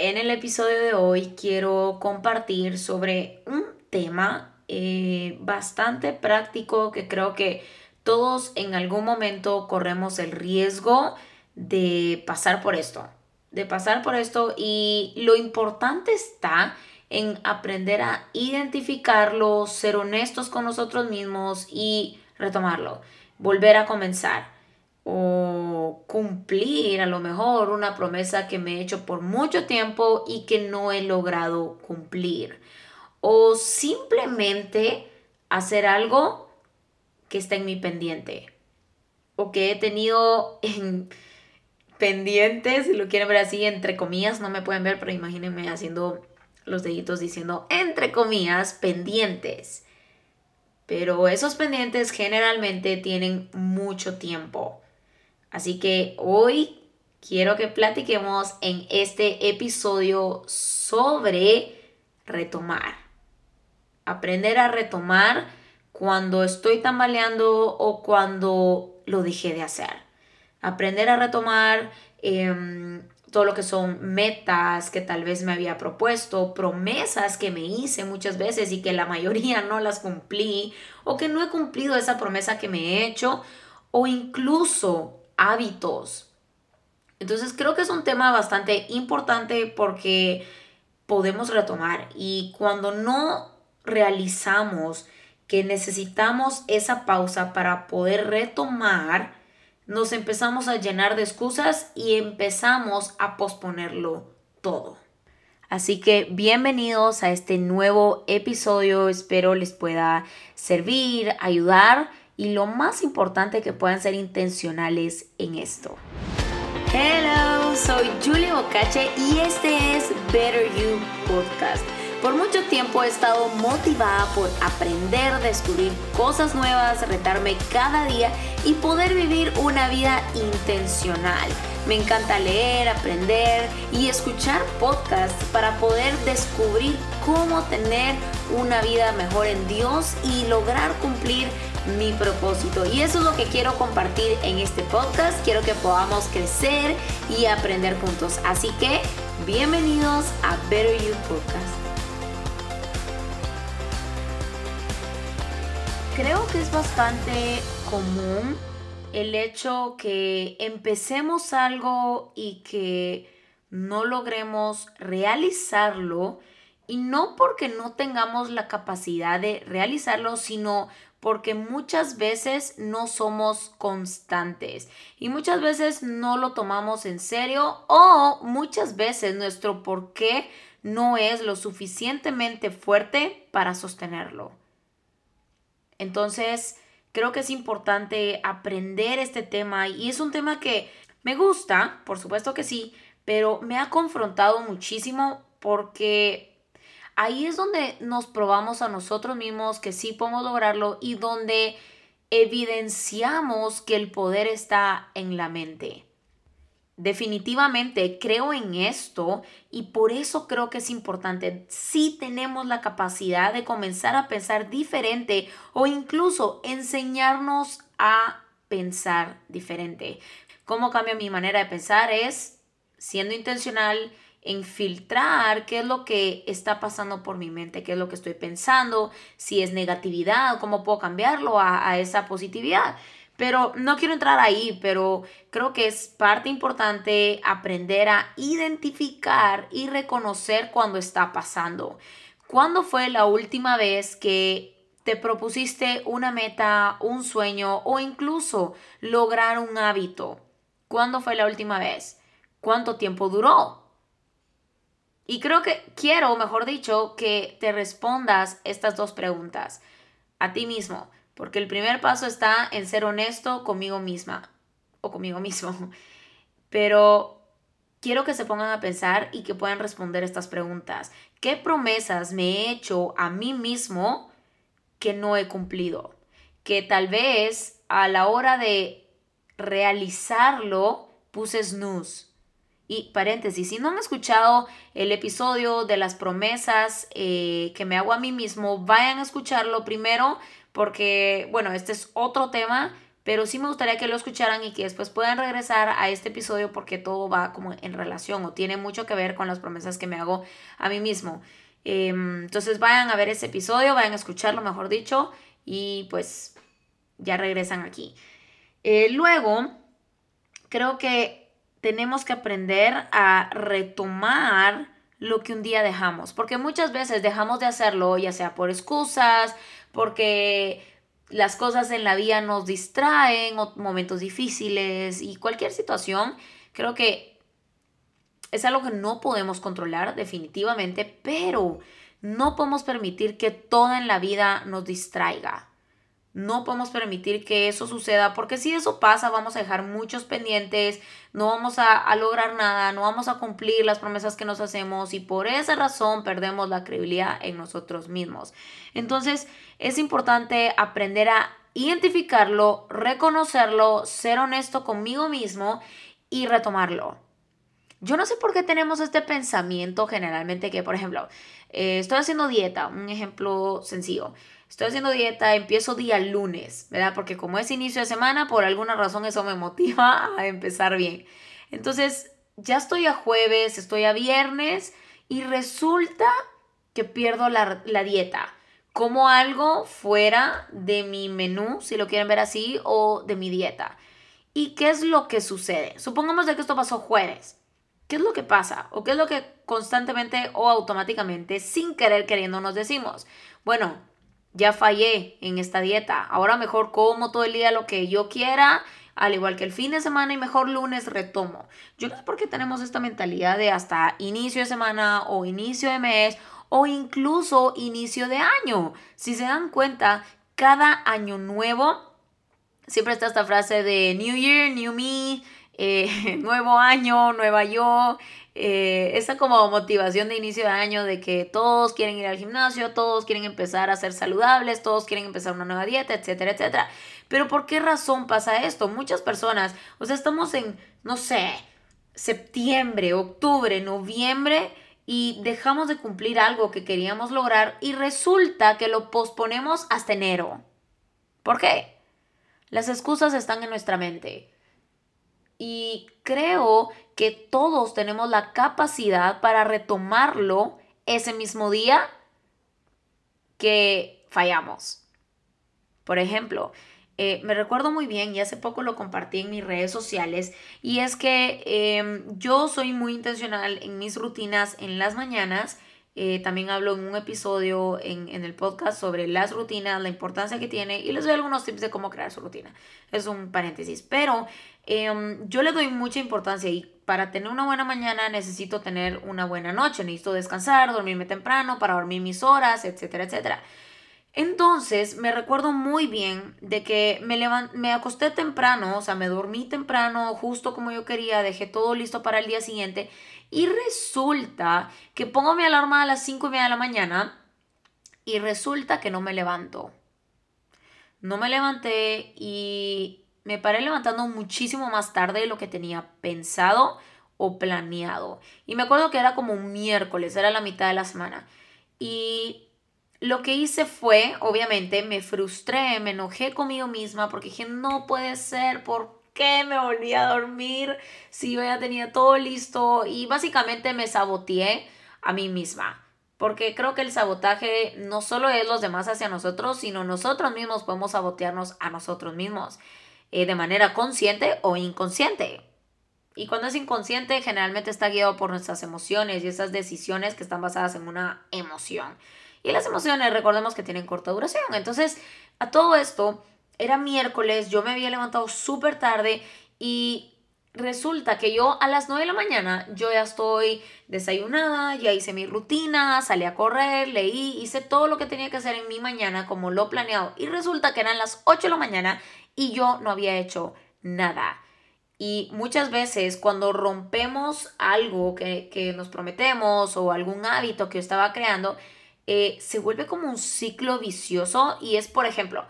En el episodio de hoy quiero compartir sobre un tema eh, bastante práctico que creo que todos en algún momento corremos el riesgo de pasar por esto, de pasar por esto. Y lo importante está en aprender a identificarlo, ser honestos con nosotros mismos y retomarlo, volver a comenzar o cumplir a lo mejor una promesa que me he hecho por mucho tiempo y que no he logrado cumplir. O simplemente hacer algo que está en mi pendiente o que he tenido en pendientes, si lo quieren ver así, entre comillas, no me pueden ver, pero imagínense haciendo los deditos diciendo entre comillas pendientes. Pero esos pendientes generalmente tienen mucho tiempo. Así que hoy quiero que platiquemos en este episodio sobre retomar. Aprender a retomar cuando estoy tambaleando o cuando lo dejé de hacer. Aprender a retomar em, todo lo que son metas que tal vez me había propuesto, promesas que me hice muchas veces y que la mayoría no las cumplí o que no he cumplido esa promesa que me he hecho o incluso hábitos. Entonces creo que es un tema bastante importante porque podemos retomar y cuando no realizamos que necesitamos esa pausa para poder retomar, nos empezamos a llenar de excusas y empezamos a posponerlo todo. Así que bienvenidos a este nuevo episodio, espero les pueda servir, ayudar y lo más importante que puedan ser intencionales en esto. Hello, soy Julie Bocache y este es Better You Podcast. Por mucho tiempo he estado motivada por aprender, descubrir cosas nuevas, retarme cada día y poder vivir una vida intencional. Me encanta leer, aprender y escuchar podcasts para poder descubrir cómo tener una vida mejor en Dios y lograr cumplir mi propósito. Y eso es lo que quiero compartir en este podcast. Quiero que podamos crecer y aprender juntos. Así que bienvenidos a Better You Podcast. Creo que es bastante común el hecho que empecemos algo y que no logremos realizarlo y no porque no tengamos la capacidad de realizarlo, sino porque muchas veces no somos constantes y muchas veces no lo tomamos en serio o muchas veces nuestro por qué no es lo suficientemente fuerte para sostenerlo. Entonces, creo que es importante aprender este tema y es un tema que me gusta, por supuesto que sí, pero me ha confrontado muchísimo porque ahí es donde nos probamos a nosotros mismos que sí podemos lograrlo y donde evidenciamos que el poder está en la mente. Definitivamente creo en esto y por eso creo que es importante. Si tenemos la capacidad de comenzar a pensar diferente o incluso enseñarnos a pensar diferente. ¿Cómo cambia mi manera de pensar? Es siendo intencional, en filtrar qué es lo que está pasando por mi mente, qué es lo que estoy pensando, si es negatividad, cómo puedo cambiarlo a, a esa positividad. Pero no quiero entrar ahí, pero creo que es parte importante aprender a identificar y reconocer cuando está pasando. ¿Cuándo fue la última vez que te propusiste una meta, un sueño o incluso lograr un hábito? ¿Cuándo fue la última vez? ¿Cuánto tiempo duró? Y creo que quiero, mejor dicho, que te respondas estas dos preguntas a ti mismo, porque el primer paso está en ser honesto conmigo misma o conmigo mismo. Pero quiero que se pongan a pensar y que puedan responder estas preguntas. ¿Qué promesas me he hecho a mí mismo que no he cumplido? Que tal vez a la hora de realizarlo puse snooze y paréntesis, si no han escuchado el episodio de las promesas eh, que me hago a mí mismo, vayan a escucharlo primero porque, bueno, este es otro tema, pero sí me gustaría que lo escucharan y que después puedan regresar a este episodio porque todo va como en relación o tiene mucho que ver con las promesas que me hago a mí mismo. Em, entonces vayan a ver ese episodio, vayan a escucharlo, mejor dicho, y pues ya regresan aquí. Eh, luego, creo que tenemos que aprender a retomar lo que un día dejamos, porque muchas veces dejamos de hacerlo, ya sea por excusas, porque las cosas en la vida nos distraen, o momentos difíciles y cualquier situación, creo que es algo que no podemos controlar definitivamente, pero no podemos permitir que todo en la vida nos distraiga. No podemos permitir que eso suceda porque si eso pasa vamos a dejar muchos pendientes, no vamos a, lograr nada, no vamos a cumplir las promesas que nos hacemos y por esa razón perdemos la credibilidad en nosotros mismos. Entonces es importante aprender a identificarlo, reconocerlo, ser honesto conmigo mismo y retomarlo. Yo no sé por qué tenemos este pensamiento generalmente que, por ejemplo, eh, estoy haciendo dieta, un ejemplo sencillo estoy haciendo dieta, empiezo día lunes, ¿verdad? Porque como es inicio de semana, por alguna razón eso me motiva a empezar bien. Entonces, ya estoy a jueves, estoy a viernes y resulta que pierdo la, la dieta. Como algo fuera de mi menú, si lo quieren ver así, o de mi dieta. ¿Y qué es lo que sucede? Supongamos de que esto pasó jueves. ¿Qué es lo que pasa? ¿O qué es lo que constantemente o automáticamente, sin querer queriendo, nos decimos? Bueno, ya fallé en esta dieta, ahora mejor como todo el día lo que yo quiera, al igual que el fin de semana y mejor lunes retomo. Yo no sé por qué tenemos esta mentalidad de hasta inicio de semana o inicio de mes o incluso inicio de año. Si se dan cuenta, cada año nuevo, siempre está esta frase de New Year, New Me, eh, nuevo año, nueva yo, eh, esa como motivación de inicio de año de que todos quieren ir al gimnasio, todos quieren empezar a ser saludables, todos quieren empezar una nueva dieta, etcétera, etcétera. Pero ¿por qué razón pasa esto? Muchas personas, o sea, estamos en, no sé, septiembre, octubre, noviembre y dejamos de cumplir algo que queríamos lograr y resulta que lo posponemos hasta enero. ¿Por qué? Las excusas están en nuestra mente. Y creo que todos tenemos la capacidad para retomarlo ese mismo día que fallamos. Por ejemplo, eh, me recuerdo muy bien y hace poco lo compartí en mis redes sociales y es que em, yo soy muy intencional en mis rutinas en las mañanas eh, también hablo en un episodio en, el podcast sobre las rutinas, la importancia que tiene y les doy algunos tips de cómo crear su rutina. Es un paréntesis, pero em, yo le doy mucha importancia y para tener una buena mañana necesito tener una buena noche, necesito descansar, dormirme temprano para dormir mis horas, etcétera, etcétera. Entonces me recuerdo muy bien de que me, me acosté temprano, o sea, me dormí temprano, justo como yo quería, dejé todo listo para el día siguiente y resulta que pongo mi alarma a las 5 y media de la mañana y resulta que no me levanto. No me levanté y me paré levantando muchísimo más tarde de lo que tenía pensado o planeado. Y me acuerdo que era como un miércoles, era la mitad de la semana. Y lo que hice fue, obviamente, me frustré, me enojé conmigo misma porque dije, no puede ser, ¿por me volví a dormir si yo ya tenía todo listo? Y básicamente me saboteé a mí misma. Porque creo que el sabotaje no solo es los demás hacia nosotros, sino nosotros mismos podemos sabotearnos a nosotros mismos eh, de manera consciente o inconsciente. Y cuando es inconsciente, generalmente está guiado por nuestras emociones y esas decisiones que están basadas en una emoción. Y las emociones, recordemos que tienen corta duración. Entonces, a todo esto, era miércoles, yo me había levantado súper tarde y resulta que yo a las 9 de la mañana yo ya estoy desayunada, ya hice mi rutina, salí a correr, leí, hice todo lo que tenía que hacer en mi mañana como lo planeado y resulta que eran las 8 de la mañana y yo no había hecho nada. Y muchas veces cuando rompemos algo que, nos prometemos o algún hábito que yo estaba creando, eh, se vuelve como un ciclo vicioso y es, por ejemplo,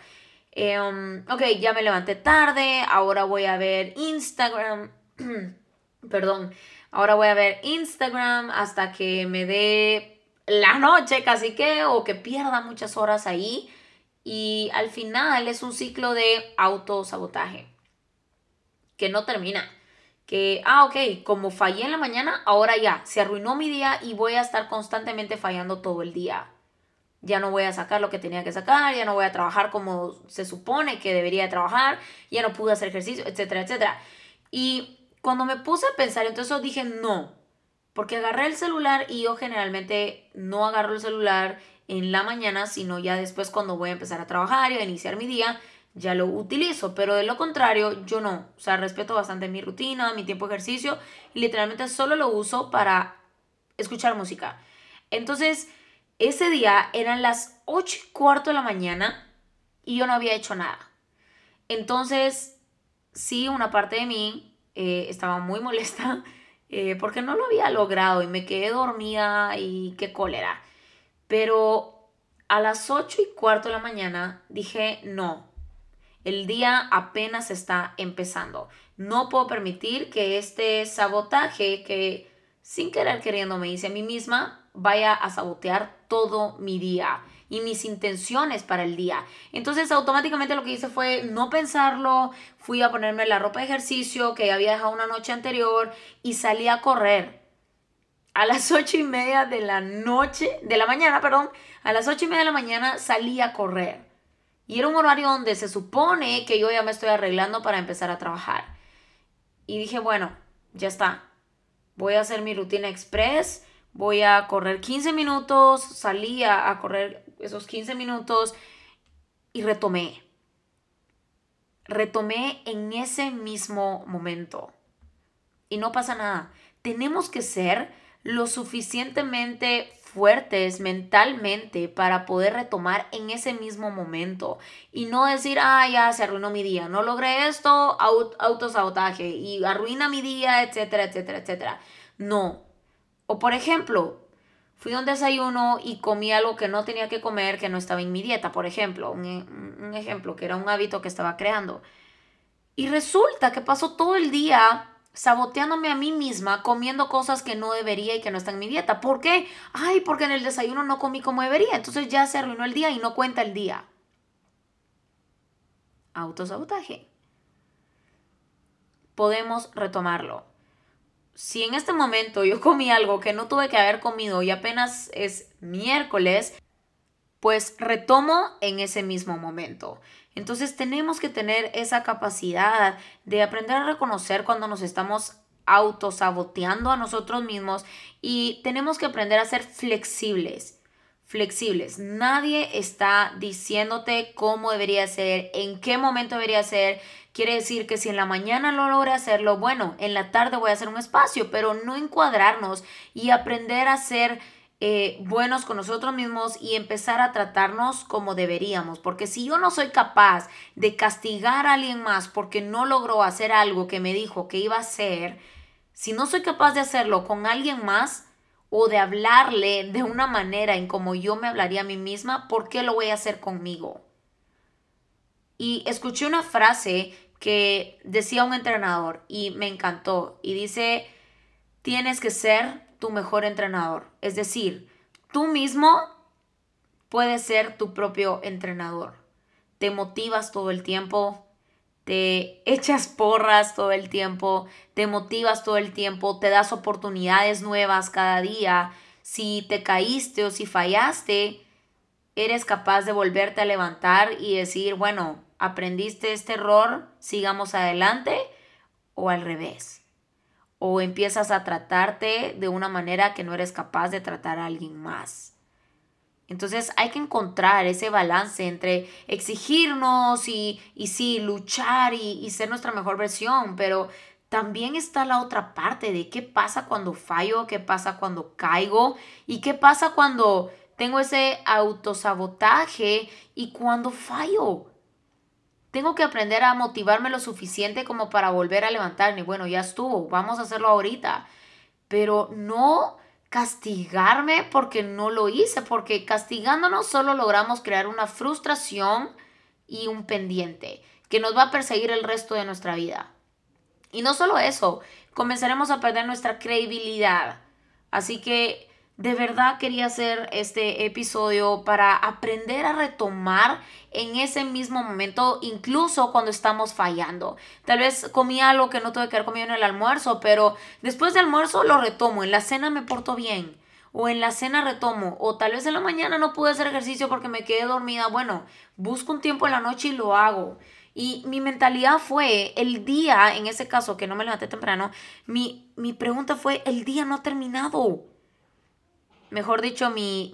Em, ok, ya me levanté tarde, ahora voy a ver Instagram. Perdón, ahora voy a ver Instagram hasta que me dé la noche casi que o que pierda muchas horas ahí Y al final es un ciclo de autosabotaje que no termina. Que, ah, ok, como fallé en la mañana, ahora ya, se arruinó mi día y voy a estar constantemente fallando todo el día. Ya no voy a sacar lo que tenía que sacar, ya no voy a trabajar como se supone que debería trabajar, ya no pude hacer ejercicio, etcétera, etcétera. Y cuando me puse a pensar, entonces dije, no, porque agarré el celular y yo generalmente no agarro el celular en la mañana, sino ya después cuando voy a empezar a trabajar y a iniciar mi día, ya lo utilizo. Pero de lo contrario, yo no. O sea, respeto bastante mi rutina, mi tiempo de ejercicio literalmente solo lo uso para escuchar música. Entonces, ese día eran las 8 y cuarto de la mañana y yo no había hecho nada. Entonces, sí, una parte de mí eh, estaba muy molesta eh, porque no lo había logrado y me quedé dormida y qué cólera. Pero a las 8 y cuarto de la mañana dije, no, el día apenas está empezando. No puedo permitir que este sabotaje que sin querer queriendo me hice a mí misma vaya a sabotear todo mi día y mis intenciones para el día. Entonces automáticamente lo que hice fue no pensarlo, fui a ponerme la ropa de ejercicio que había dejado una noche anterior y salí a correr. A las ocho y media de la noche, de la mañana, perdón, a las ocho y media de la mañana salí a correr. Y era un horario donde se supone que yo ya me estoy arreglando para empezar a trabajar. Y dije, bueno, ya está. Voy a hacer mi rutina express voy a correr 15 minutos, salí a, correr esos 15 minutos y retomé. Retomé en ese mismo momento. Y no pasa nada. Tenemos que ser lo suficientemente fuertes mentalmente para poder retomar en ese mismo momento y no decir, ah, ya se arruinó mi día, no logré esto, autosabotaje y arruina mi día, etcétera, etcétera, etcétera. No, o por ejemplo, fui a un desayuno y comí algo que no tenía que comer, que no estaba en mi dieta, por ejemplo, un, ejemplo, que era un hábito que estaba creando. Y resulta que pasó todo el día saboteándome a mí misma, comiendo cosas que no debería y que no están en mi dieta. ¿Por qué? Ay, porque en el desayuno no comí como debería. Entonces ya se arruinó el día y no cuenta el día. Autosabotaje. Podemos retomarlo si en este momento yo comí algo que no tuve que haber comido y apenas es miércoles, pues retomo en ese mismo momento. Entonces tenemos que tener esa capacidad de aprender a reconocer cuando nos estamos autosaboteando a nosotros mismos y tenemos que aprender a ser flexibles. Flexibles. Nadie está diciéndote cómo debería ser, en qué momento debería ser, Quiere decir que si en la mañana no logré hacerlo, bueno, en la tarde voy a hacer un espacio, pero no encuadrarnos y aprender a ser eh, buenos con nosotros mismos y empezar a tratarnos como deberíamos. Porque si yo no soy capaz de castigar a alguien más porque no logró hacer algo que me dijo que iba a hacer, si no soy capaz de hacerlo con alguien más o de hablarle de una manera en como yo me hablaría a mí misma, ¿por qué lo voy a hacer conmigo? Y escuché una frase que decía un entrenador y me encantó y dice, tienes que ser tu mejor entrenador. Es decir, tú mismo puedes ser tu propio entrenador. Te motivas todo el tiempo, te echas porras todo el tiempo, te motivas todo el tiempo, te das oportunidades nuevas cada día. Si te caíste o si fallaste, eres capaz de volverte a levantar y decir, bueno, aprendiste este error, sigamos adelante o al revés. O empiezas a tratarte de una manera que no eres capaz de tratar a alguien más. Entonces hay que encontrar ese balance entre exigirnos y, y sí, luchar y, y ser nuestra mejor versión, pero también está la otra parte de qué pasa cuando fallo, qué pasa cuando caigo y qué pasa cuando tengo ese autosabotaje y cuando fallo. Tengo que aprender a motivarme lo suficiente como para volver a levantarme. Bueno, ya estuvo, vamos a hacerlo ahorita. Pero no castigarme porque no lo hice, porque castigándonos solo logramos crear una frustración y un pendiente que nos va a perseguir el resto de nuestra vida. Y no solo eso, comenzaremos a perder nuestra credibilidad. Así que de verdad quería hacer este episodio para aprender a retomar en ese mismo momento, incluso cuando estamos fallando. Tal vez comí algo que no tuve que haber comido en el almuerzo, pero después del almuerzo lo retomo. En la cena me porto bien. O en la cena retomo. O tal vez en la mañana no pude hacer ejercicio porque me quedé dormida. Bueno, busco un tiempo en la noche y lo hago. Y mi mentalidad fue, el día, en ese caso que no me levanté temprano, mi, mi pregunta fue, el día no ha terminado mejor dicho, mi,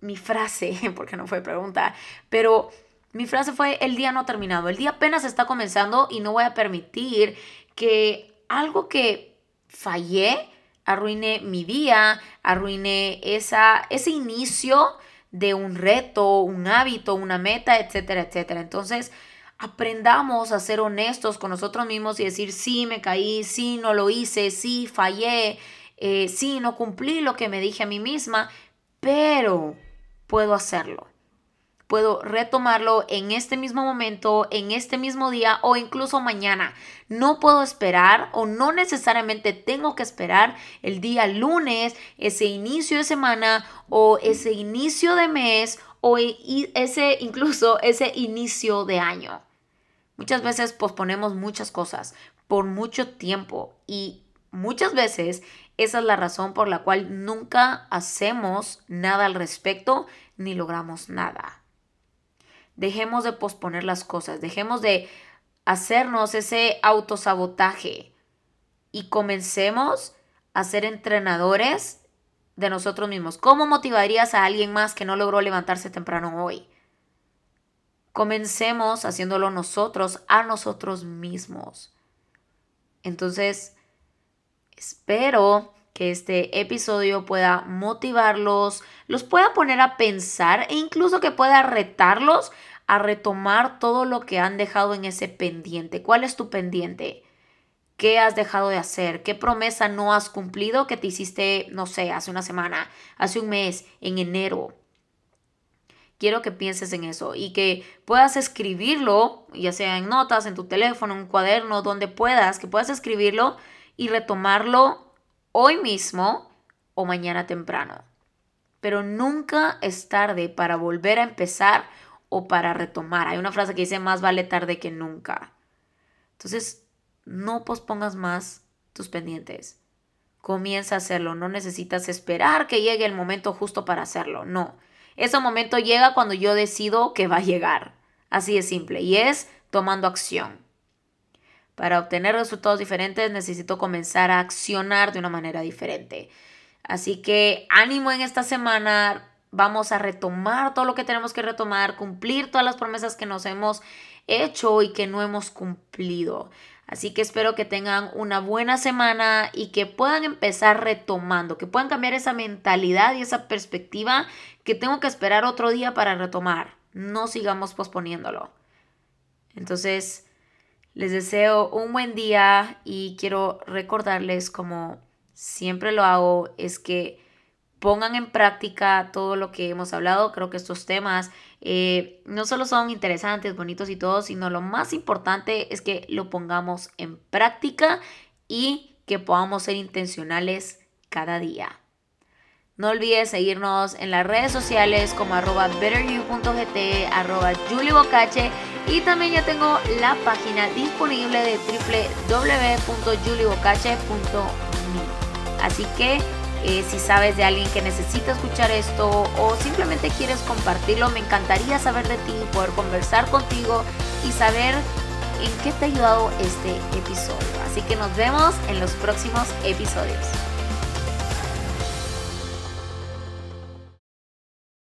mi, frase, porque no fue pregunta, pero mi frase fue, el día no ha terminado, el día apenas está comenzando y no voy a permitir que algo que fallé arruine mi día, arruine esa, ese inicio de un reto, un hábito, una meta, etcétera, etcétera. Entonces, aprendamos a ser honestos con nosotros mismos y decir, sí, me caí, sí, no lo hice, sí, fallé, eh, sí, no cumplí lo que me dije a mí misma, pero puedo hacerlo. Puedo retomarlo en este mismo momento, en este mismo día o incluso mañana. No puedo esperar o no necesariamente tengo que esperar el día lunes, ese inicio de semana o ese inicio de mes o ese incluso ese inicio de año. Muchas veces posponemos muchas cosas por mucho tiempo y muchas veces esa es la razón por la cual nunca hacemos nada al respecto ni logramos nada. Dejemos de posponer las cosas, dejemos de hacernos ese autosabotaje y comencemos a ser entrenadores de nosotros mismos. ¿Cómo motivarías a alguien más que no logró levantarse temprano hoy? Comencemos haciéndolo nosotros a nosotros mismos. Entonces, Espero que este episodio pueda motivarlos, los pueda poner a pensar e incluso que pueda retarlos a retomar todo lo que han dejado en ese pendiente. ¿Cuál es tu pendiente? ¿Qué has dejado de hacer? ¿Qué promesa no has cumplido que te hiciste, no sé, hace una semana, hace un mes, en enero? Quiero que pienses en eso y que puedas escribirlo, ya sea en notas, en tu teléfono, en un cuaderno, donde puedas, que puedas escribirlo y retomarlo hoy mismo o mañana temprano. Pero nunca es tarde para volver a empezar o para retomar. Hay una frase que dice más vale tarde que nunca. Entonces, no pospongas más tus pendientes. Comienza a hacerlo. No necesitas esperar que llegue el momento justo para hacerlo. No. Ese momento llega cuando yo decido que va a llegar. Así de simple. Y es tomando acción. Para obtener resultados diferentes necesito comenzar a accionar de una manera diferente. Así que ánimo en esta semana. Vamos a retomar todo lo que tenemos que retomar, cumplir todas las promesas que nos hemos hecho y que no hemos cumplido. Así que espero que tengan una buena semana y que puedan empezar retomando, que puedan cambiar esa mentalidad y esa perspectiva que tengo que esperar otro día para retomar. No sigamos posponiéndolo. Entonces, les deseo un buen día y quiero recordarles como siempre lo hago, es que pongan en práctica todo lo que hemos hablado. Creo que estos temas eh, no solo son interesantes, bonitos y todo, sino lo más importante es que lo pongamos en práctica y que podamos ser intencionales cada día. No olvides seguirnos en las redes sociales como arroba betteryou.gt, arroba juliebocache y también ya tengo la página disponible de www.juliebocache.me. Así que eh, si sabes de alguien que necesita escuchar esto o simplemente quieres compartirlo, me encantaría saber de ti, poder conversar contigo y saber en qué te ha ayudado este episodio. Así que nos vemos en los próximos episodios.